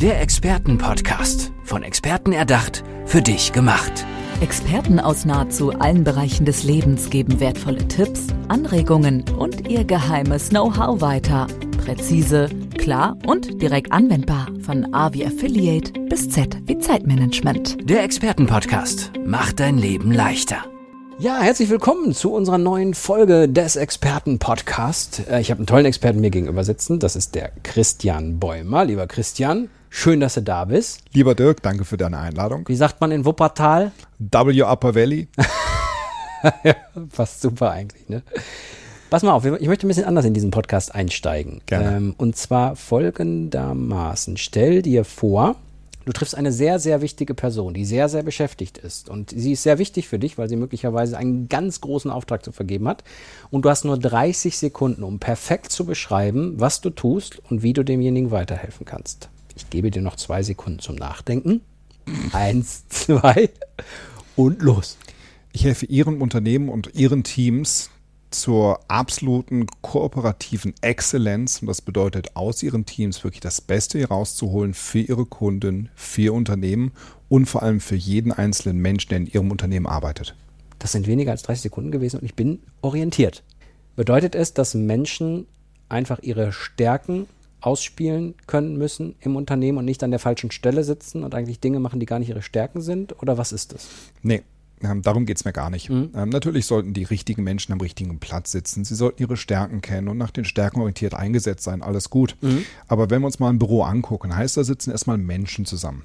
Der Expertenpodcast. Von Experten erdacht, für dich gemacht. Experten aus nahezu allen Bereichen des Lebens geben wertvolle Tipps, Anregungen und ihr geheimes Know-how weiter. Präzise, klar und direkt anwendbar. Von A wie Affiliate bis Z wie Zeitmanagement. Der Expertenpodcast macht dein Leben leichter. Ja, herzlich willkommen zu unserer neuen Folge des Experten-Podcast. Äh, ich habe einen tollen Experten mir gegenüber sitzen. Das ist der Christian Bäumer. Lieber Christian, schön, dass du da bist. Lieber Dirk, danke für deine Einladung. Wie sagt man in Wuppertal? W Upper Valley. ja, passt super eigentlich, ne? Pass mal auf, ich möchte ein bisschen anders in diesen Podcast einsteigen. Gerne. Ähm, und zwar folgendermaßen. Stell dir vor, du triffst eine sehr, sehr wichtige Person, die sehr, sehr beschäftigt ist. Und sie ist sehr wichtig für dich, weil sie möglicherweise einen ganz großen Auftrag zu vergeben hat. Und du hast nur 30 Sekunden, um perfekt zu beschreiben, was du tust und wie du demjenigen weiterhelfen kannst. Ich gebe dir noch zwei Sekunden zum Nachdenken. Eins, zwei und los. Ich helfe Ihrem Unternehmen und Ihren Teams zur absoluten kooperativen Exzellenz. Und das bedeutet, aus Ihren Teams wirklich das Beste herauszuholen für Ihre Kunden, für Ihr Unternehmen und vor allem für jeden einzelnen Menschen, der in Ihrem Unternehmen arbeitet. Das sind weniger als 30 Sekunden gewesen und ich bin orientiert. Bedeutet es, dass Menschen einfach ihre Stärken ausspielen können müssen im Unternehmen und nicht an der falschen Stelle sitzen und eigentlich Dinge machen, die gar nicht ihre Stärken sind? Oder was ist das? Nee, ähm, darum geht es mir gar nicht. Ähm, natürlich sollten die richtigen Menschen am richtigen Platz sitzen. Sie sollten ihre Stärken kennen und nach den Stärken orientiert eingesetzt sein. Alles gut. Aber wenn wir uns mal ein Büro angucken, heißt da sitzen erstmal Menschen zusammen.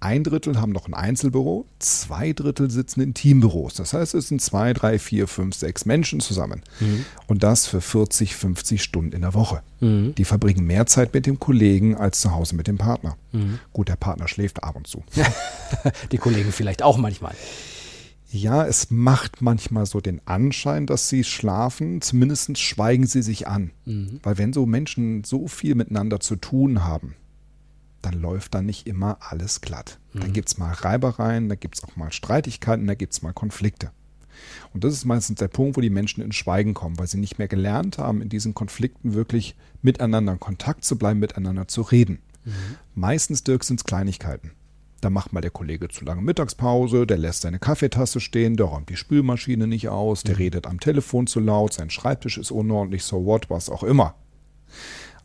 Ein Drittel haben noch ein Einzelbüro, zwei Drittel sitzen in Teambüros. Das heißt, es sind zwei, drei, vier, fünf, sechs Menschen zusammen. Und das für 40, 50 Stunden in der Woche. Die verbringen mehr Zeit mit dem Kollegen als zu Hause mit dem Partner. Gut, der Partner schläft ab und zu. Die Kollegen vielleicht auch manchmal. Ja, es macht manchmal so den Anschein, dass sie schlafen. Zumindest schweigen sie sich an. Weil wenn so Menschen so viel miteinander zu tun haben, dann läuft da nicht immer alles glatt. Dann gibt es mal Reibereien, da gibt es auch mal Streitigkeiten, da gibt es mal Konflikte. Und das ist meistens der Punkt, wo die Menschen ins Schweigen kommen, weil sie nicht mehr gelernt haben, in diesen Konflikten wirklich miteinander in Kontakt zu bleiben, miteinander zu reden. Meistens, Dirk, sind es Kleinigkeiten. Da macht mal der Kollege zu lange Mittagspause, der lässt seine Kaffeetasse stehen, der räumt die Spülmaschine nicht aus, der redet am Telefon zu laut, sein Schreibtisch ist unordentlich, so what, was auch immer.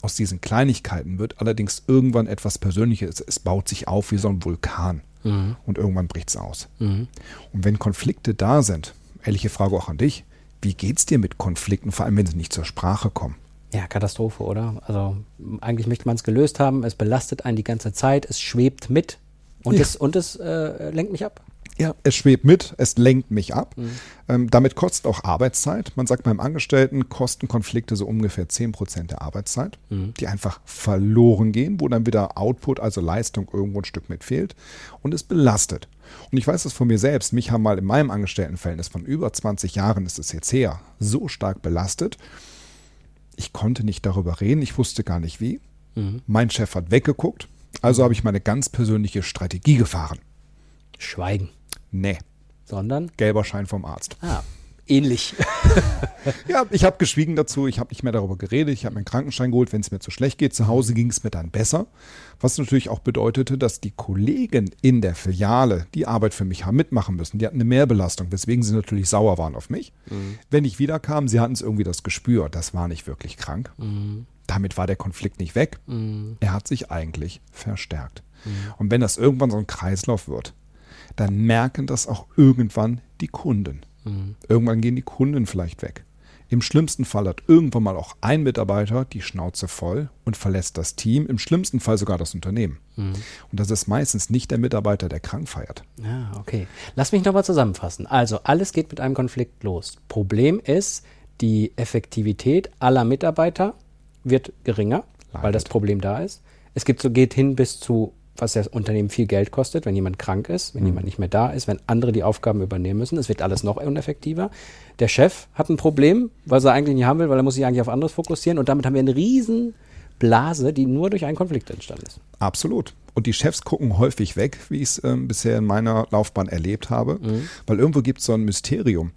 Aus diesen Kleinigkeiten wird allerdings irgendwann etwas Persönliches. Es baut sich auf wie so ein Vulkan. Und irgendwann bricht es aus. Und wenn Konflikte da sind, ehrliche Frage auch an dich, wie geht's dir mit Konflikten, vor allem wenn sie nicht zur Sprache kommen? Ja, Katastrophe, oder? Also eigentlich möchte man es gelöst haben, es belastet einen die ganze Zeit, es schwebt mit und Ja. es, und es äh, lenkt mich ab. Ja, es schwebt mit, es lenkt mich ab. Ähm, damit kostet auch Arbeitszeit. Man sagt beim Angestellten kosten Konflikte so ungefähr 10% der Arbeitszeit, die einfach verloren gehen, wo dann wieder Output, also Leistung irgendwo ein Stück mit fehlt. Und es belastet. Und ich weiß das von mir selbst. Mich haben mal in meinem Angestelltenverhältnis von über 20 Jahren, ist es jetzt her, so stark belastet. Ich konnte nicht darüber reden. Ich wusste gar nicht wie. Mein Chef hat weggeguckt. Also habe ich meine ganz persönliche Strategie gefahren. Schweigen. Nee, Sondern, gelber Schein vom Arzt. ah, ähnlich. Ja, ich habe geschwiegen dazu, ich habe nicht mehr darüber geredet, ich habe mir einen Krankenschein geholt, wenn es mir zu schlecht geht. Zu Hause ging es mir dann besser. Was natürlich auch bedeutete, dass die Kollegen in der Filiale die Arbeit für mich haben mitmachen müssen. Die hatten eine Mehrbelastung, weswegen sie natürlich sauer waren auf mich. Wenn ich wiederkam, sie hatten es irgendwie das Gespür, das war nicht wirklich krank. Damit war der Konflikt nicht weg. Er hat sich eigentlich verstärkt. Und wenn das irgendwann so ein Kreislauf wird, dann merken das auch irgendwann die Kunden. Irgendwann gehen die Kunden vielleicht weg. Im schlimmsten Fall hat irgendwann mal auch ein Mitarbeiter die Schnauze voll und verlässt das Team, im schlimmsten Fall sogar das Unternehmen. Und das ist meistens nicht der Mitarbeiter, der krank feiert. Ja, okay. Lass mich nochmal zusammenfassen. Also, alles geht mit einem Konflikt los. Problem ist, die Effektivität aller Mitarbeiter wird geringer, weil das Problem da ist. Es gibt so, geht hin bis zu, was das Unternehmen viel Geld kostet, wenn jemand krank ist, wenn jemand nicht mehr da ist, wenn andere die Aufgaben übernehmen müssen. Es wird alles noch uneffektiver. Der Chef hat ein Problem, was er eigentlich nicht haben will, weil er muss sich eigentlich auf anderes fokussieren. Und damit haben wir eine riesen Blase, die nur durch einen Konflikt entstanden ist. Absolut. Und die Chefs gucken häufig weg, wie ich es ähm, bisher in meiner Laufbahn erlebt habe, weil irgendwo gibt es so ein Mysterium,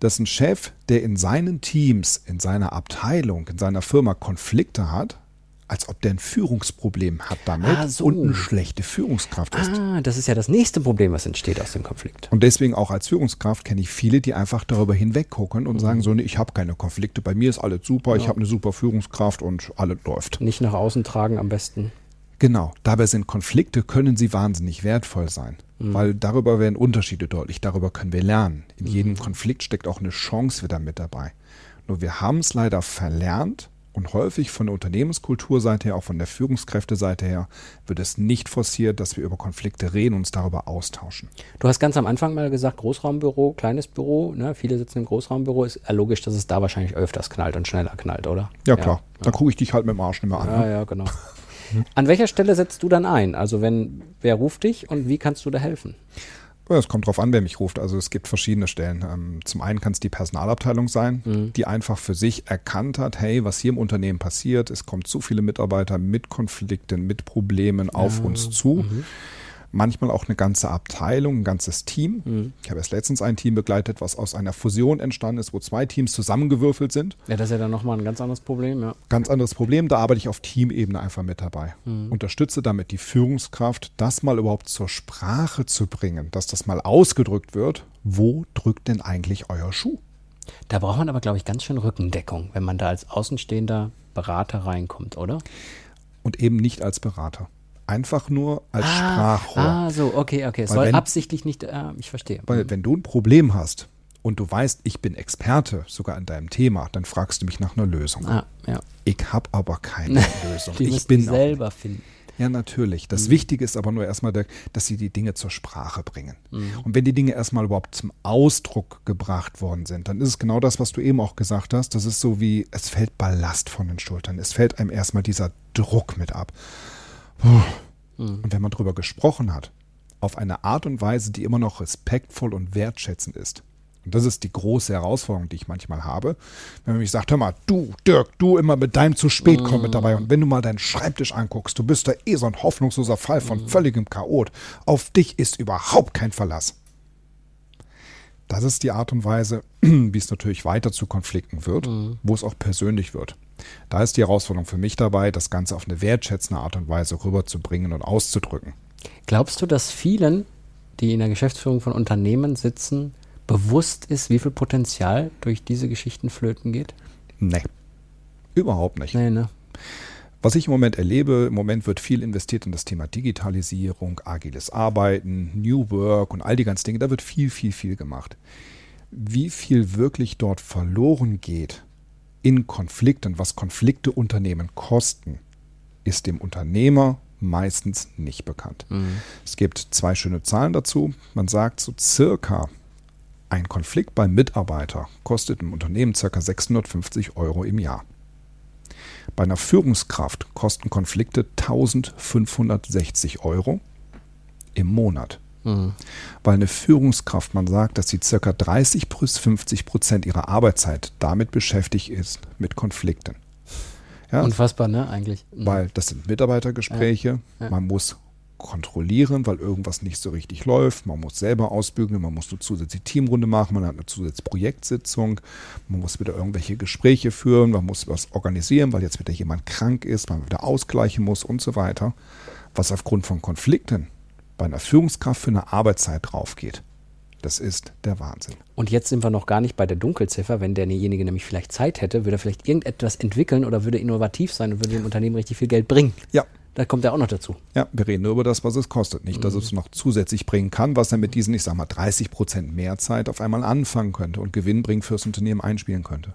dass ein Chef, der in seinen Teams, in seiner Abteilung, in seiner Firma Konflikte hat, als ob der ein Führungsproblem hat damit Ah, so. und eine schlechte Führungskraft ist. Ah, das ist ja das nächste Problem, was entsteht aus dem Konflikt. Und deswegen auch als Führungskraft kenne ich viele, die einfach darüber hinweggucken Mhm. und sagen so, nee, ich habe keine Konflikte, bei mir ist alles super, ich habe eine super Führungskraft und alles läuft. Nicht nach außen tragen am besten. Genau, dabei sind Konflikte, können sie wahnsinnig wertvoll sein, weil darüber werden Unterschiede deutlich, darüber können wir lernen. In jedem Konflikt steckt auch eine Chance wieder mit dabei. Nur wir haben es leider verlernt und häufig von der Unternehmenskulturseite her, auch von der Führungskräfteseite her, wird es nicht forciert, dass wir über Konflikte reden und uns darüber austauschen. Du hast ganz am Anfang mal gesagt, Großraumbüro, kleines Büro, ne? viele sitzen im Großraumbüro, ist ja logisch, dass es da wahrscheinlich öfters knallt und schneller knallt, oder? Ja, klar, da gucke ich dich halt mit dem Arsch nicht mehr an. Ja, ne? ja, genau. An welcher Stelle setzt du dann ein? Also wenn, wer ruft dich und wie kannst du da helfen? Ja, Es kommt drauf an, wer mich ruft. Also es gibt verschiedene Stellen. Ähm, Zum einen kann es die Personalabteilung sein, die einfach für sich erkannt hat, hey, was hier im Unternehmen passiert, es kommen zu viele Mitarbeiter mit Konflikten, mit Problemen auf uns zu. Manchmal auch eine ganze Abteilung, ein ganzes Team. Ich habe erst letztens ein Team begleitet, was aus einer Fusion entstanden ist, wo zwei Teams zusammengewürfelt sind. Ja, das ist ja dann nochmal ein ganz anderes Problem, ja. Ganz anderes Problem, da arbeite ich auf Teamebene einfach mit dabei. Unterstütze damit die Führungskraft, das mal überhaupt zur Sprache zu bringen, dass das mal ausgedrückt wird. Wo drückt denn eigentlich euer Schuh? Da braucht man aber, glaube ich, ganz schön Rückendeckung, wenn man da als außenstehender Berater reinkommt, oder? Und eben nicht als Berater. Einfach nur als Sprachrohr. Ah, so, okay, okay. Es soll wenn- absichtlich nicht, äh, ich verstehe. Weil wenn du ein Problem hast und du weißt, ich bin Experte sogar in deinem Thema, dann fragst du mich nach einer Lösung. Ah, ja. Ich habe aber keine Lösung. Die ich bin auch selber finden. Ja, natürlich. Das Wichtige ist aber nur erstmal, der- dass sie die Dinge zur Sprache bringen. Mhm. Und wenn die Dinge erstmal überhaupt zum Ausdruck gebracht worden sind, dann ist es genau das, was du eben auch gesagt hast. Das ist so wie, es fällt Ballast von den Schultern. Es fällt einem erstmal dieser Druck mit ab. Puh. Und wenn man drüber gesprochen hat, auf eine Art und Weise, die immer noch respektvoll und wertschätzend ist. Und das ist die große Herausforderung, die ich manchmal habe. Wenn man mich sagt, hör mal, du, Dirk, du immer mit deinem zu spät kommen mit dabei. Und wenn du mal deinen Schreibtisch anguckst, du bist da eh so ein hoffnungsloser Fall von völligem Chaot. Auf dich ist überhaupt kein Verlass. Das ist die Art und Weise, wie es natürlich weiter zu Konflikten wird, wo es auch persönlich wird. Da ist die Herausforderung für mich dabei, das Ganze auf eine wertschätzende Art und Weise rüberzubringen und auszudrücken. Glaubst du, dass vielen, die in der Geschäftsführung von Unternehmen sitzen, bewusst ist, wie viel Potenzial durch diese Geschichten flöten geht? Nee, überhaupt nicht. Nee, ne? Was ich im Moment erlebe, im Moment wird viel investiert in das Thema Digitalisierung, agiles Arbeiten, New Work und all die ganzen Dinge. Da wird viel, viel, viel gemacht. Wie viel wirklich dort verloren geht in Konflikten, was Konflikte Unternehmen kosten, ist dem Unternehmer meistens nicht bekannt. Es gibt zwei schöne Zahlen dazu. Man sagt so circa ein Konflikt beim Mitarbeiter kostet im Unternehmen ca. 650 Euro im Jahr. Bei einer Führungskraft kosten Konflikte 1560 Euro im Monat. Weil eine Führungskraft, man sagt, dass sie ca. 30 bis 50 Prozent ihrer Arbeitszeit damit beschäftigt ist, mit Konflikten. Ja, Unfassbar, ne, eigentlich. Mhm. weil das sind Mitarbeitergespräche. Ja. Man muss kontrollieren, weil irgendwas nicht so richtig läuft. Man muss selber ausbügeln, man muss eine zusätzliche Teamrunde machen, man hat eine zusätzliche Projektsitzung, man muss wieder irgendwelche Gespräche führen, man muss was organisieren, weil jetzt wieder jemand krank ist, man wieder ausgleichen muss und so weiter. Was aufgrund von Konflikten bei einer Führungskraft für eine Arbeitszeit draufgeht, das ist der Wahnsinn. Und jetzt sind wir noch gar nicht bei der Dunkelziffer. Wenn derjenige nämlich vielleicht Zeit hätte, würde er vielleicht irgendetwas entwickeln oder würde innovativ sein und würde dem Unternehmen richtig viel Geld bringen. Ja, Da kommt er auch noch dazu. Ja, wir reden nur über das, was es kostet. Nicht, dass es noch zusätzlich bringen kann, was er mit diesen, ich sag mal, 30 Prozent mehr Zeit auf einmal anfangen könnte und Gewinn bringen fürs Unternehmen einspielen könnte.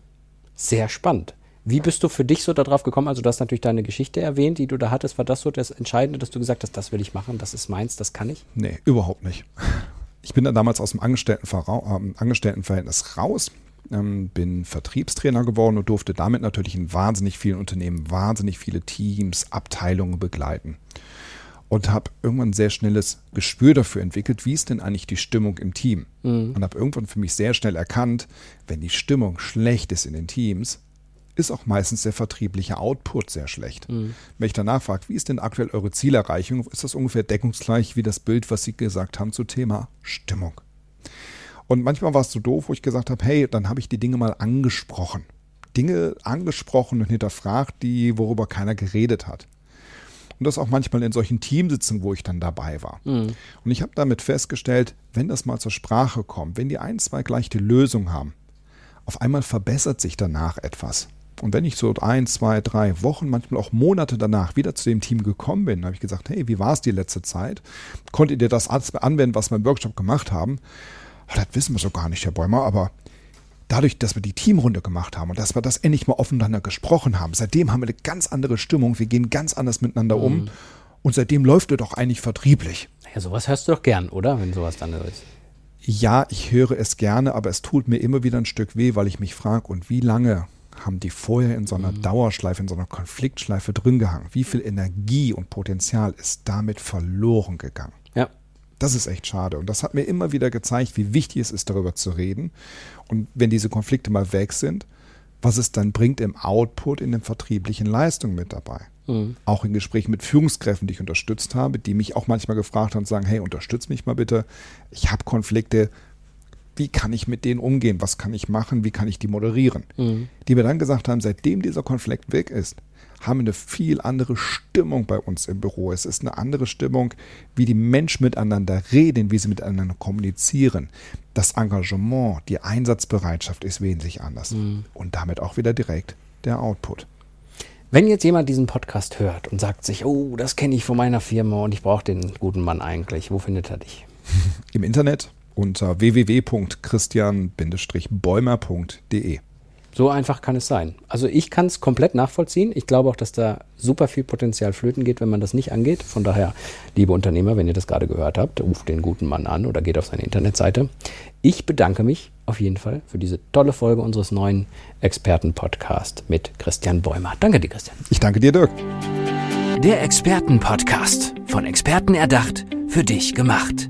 Sehr spannend. Wie bist du für dich so darauf gekommen? Also, du hast natürlich deine Geschichte erwähnt, die du da hattest. War das so das Entscheidende, dass du gesagt hast, das will ich machen, das ist meins, das kann ich? Nee, überhaupt nicht. Ich bin dann damals aus dem ähm, Angestelltenverhältnis raus, ähm, bin Vertriebstrainer geworden und durfte damit natürlich in wahnsinnig vielen Unternehmen, wahnsinnig viele Teams, Abteilungen begleiten. Und habe irgendwann ein sehr schnelles Gespür dafür entwickelt, wie ist denn eigentlich die Stimmung im Team. Und habe irgendwann für mich sehr schnell erkannt, wenn die Stimmung schlecht ist in den Teams, ist auch meistens der vertriebliche Output sehr schlecht. Wenn ich danach frage, wie ist denn aktuell eure Zielerreichung, ist das ungefähr deckungsgleich wie das Bild, was Sie gesagt haben zu Thema Stimmung. Und manchmal war es so doof, wo ich gesagt habe, hey, dann habe ich die Dinge mal angesprochen. Dinge angesprochen und hinterfragt, die, worüber keiner geredet hat. Und das auch manchmal in solchen Teamsitzungen, wo ich dann dabei war. Mhm. Und ich habe damit festgestellt, wenn das mal zur Sprache kommt, wenn die ein, zwei gleich die Lösung haben, auf einmal verbessert sich danach etwas. Und wenn ich so ein, zwei, drei Wochen, manchmal auch Monate danach wieder zu dem Team gekommen bin, habe ich gesagt, hey, wie war es die letzte Zeit? Konntet ihr das anwenden, was wir im Workshop gemacht haben? Oh, das wissen wir so gar nicht, Herr Bäumer, aber dadurch, dass wir die Teamrunde gemacht haben und dass wir das endlich mal aufeinander gesprochen haben, seitdem haben wir eine ganz andere Stimmung, wir gehen ganz anders miteinander um mhm. und seitdem läuft es doch eigentlich vertrieblich. Ja, sowas hörst du doch gern, oder? Wenn sowas dann ist. Ja, ich höre es gerne, aber es tut mir immer wieder ein Stück weh, weil ich mich frage, und wie lange haben die vorher in so einer mhm. Dauerschleife, in so einer Konfliktschleife drin gehangen? Wie viel Energie und Potenzial ist damit verloren gegangen? Ja. Das ist echt schade. Und das hat mir immer wieder gezeigt, wie wichtig es ist, darüber zu reden. Und wenn diese Konflikte mal weg sind, was es dann bringt im Output, in den vertrieblichen Leistungen mit dabei. Mhm. Auch in Gesprächen mit Führungskräften, die ich unterstützt habe, die mich auch manchmal gefragt haben und sagen, hey, unterstütz mich mal bitte. Ich habe Konflikte. Wie kann ich mit denen umgehen? Was kann ich machen? Wie kann ich die moderieren? Mhm. Die mir dann gesagt haben, seitdem dieser Konflikt weg ist, haben eine viel andere Stimmung bei uns im Büro. Es ist eine andere Stimmung, wie die Menschen miteinander reden, wie sie miteinander kommunizieren. Das Engagement, die Einsatzbereitschaft ist wesentlich anders. Mhm. Und damit auch wieder direkt der Output. Wenn jetzt jemand diesen Podcast hört und sagt sich, oh, das kenne ich von meiner Firma und ich brauche den guten Mann eigentlich, wo findet er dich? Im Internet unter www.christian-bäumer.de. So einfach kann es sein. Also ich kann es komplett nachvollziehen. Ich glaube auch, dass da super viel Potenzial flöten geht, wenn man das nicht angeht. Von daher, liebe Unternehmer, wenn ihr das gerade gehört habt, ruft den guten Mann an oder geht auf seine Internetseite. Ich bedanke mich auf jeden Fall für diese tolle Folge unseres neuen Experten-Podcasts mit Christian Bäumer. Danke dir, Christian. Ich danke dir, Dirk. Der Experten-Podcast. Von Experten erdacht, für dich gemacht.